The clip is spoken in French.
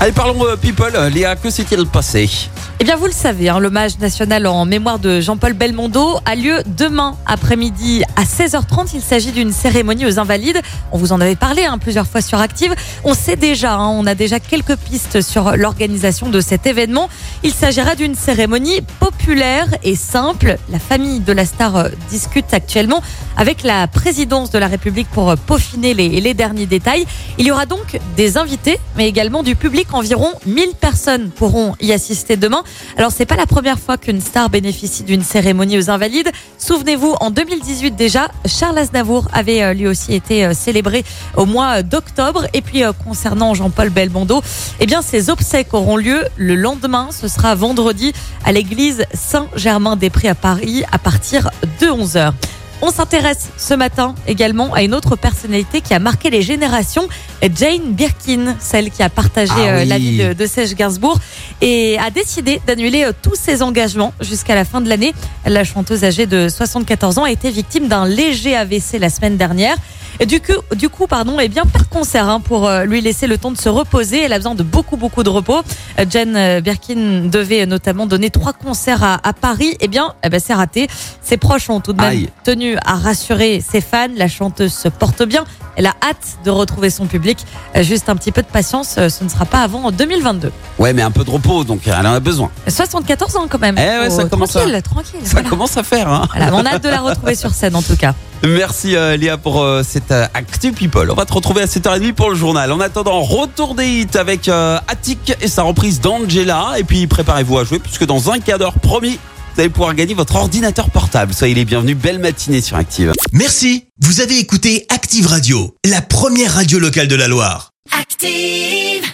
Allez, parlons euh, people. Léa, que s'est-il passé? Eh bien, vous le savez, hein, l'hommage national en mémoire de Jean-Paul Belmondo a lieu demain après-midi à 16h30. Il s'agit d'une cérémonie aux Invalides. On vous en avait parlé hein, plusieurs fois sur Active. On sait déjà, hein, on a déjà quelques pistes sur l'organisation de cet événement. Il s'agira d'une cérémonie populaire et simple. La famille de la star euh, discute actuellement avec la présidence de la République pour euh, peaufiner les, les derniers détails. Il y aura donc des invités, mais également du public. Environ 1000 personnes pourront y assister demain. Alors, c'est pas la première fois qu'une star bénéficie d'une cérémonie aux Invalides. Souvenez-vous, en 2018 déjà, Charles Aznavour avait euh, lui aussi été euh, célébré au mois d'octobre. Et puis, euh, concernant Jean-Paul Belmondo, eh bien, ses obsèques auront lieu le lendemain. Ce sera vendredi à l'église Saint-Germain-des-Prés à Paris à partir de 11h. On s'intéresse ce matin également à une autre personnalité qui a marqué les générations, Jane Birkin, celle qui a partagé Ah euh, oui. la vie de, de Serge Gainsbourg et a décidé d'annuler euh, tous ses engagements jusqu'à la fin de l'année. La chanteuse âgée de 74 ans a été victime d'un léger AVC la semaine dernière. Et du coup, du coup, pardon, eh bien, pas de concert hein, pour euh, lui laisser le temps de se reposer. Elle a besoin de beaucoup, beaucoup de repos. Euh, Jane euh, Birkin devait notamment donner trois concerts à, à Paris. Eh bien, eh ben, c'est raté. Ses proches ont tout de même Aïe. tenu à rassurer ses fans. La chanteuse se porte bien. Elle a hâte de retrouver son public. Juste un petit peu de patience. Ce ne sera pas avant 2022. Ouais, mais un peu de repos, donc elle en a besoin. 74 ans quand même. Eh ouais, ça commence à- tranquille, tranquille. Ça voilà. commence à faire, hein Voilà, on a hâte de la retrouver sur scène en tout cas. Merci euh, Léa pour euh, cette euh, Actu People. On va te retrouver à 7h30 pour le journal. En attendant, retour des hits avec euh, Attic et sa reprise d'Angela. Et puis préparez-vous à jouer puisque dans un quart d'heure, promis, vous allez pouvoir gagner votre ordinateur portable. Soyez les bienvenus. Belle matinée sur Active. Merci, vous avez écouté Active Radio, la première radio locale de la Loire. Active.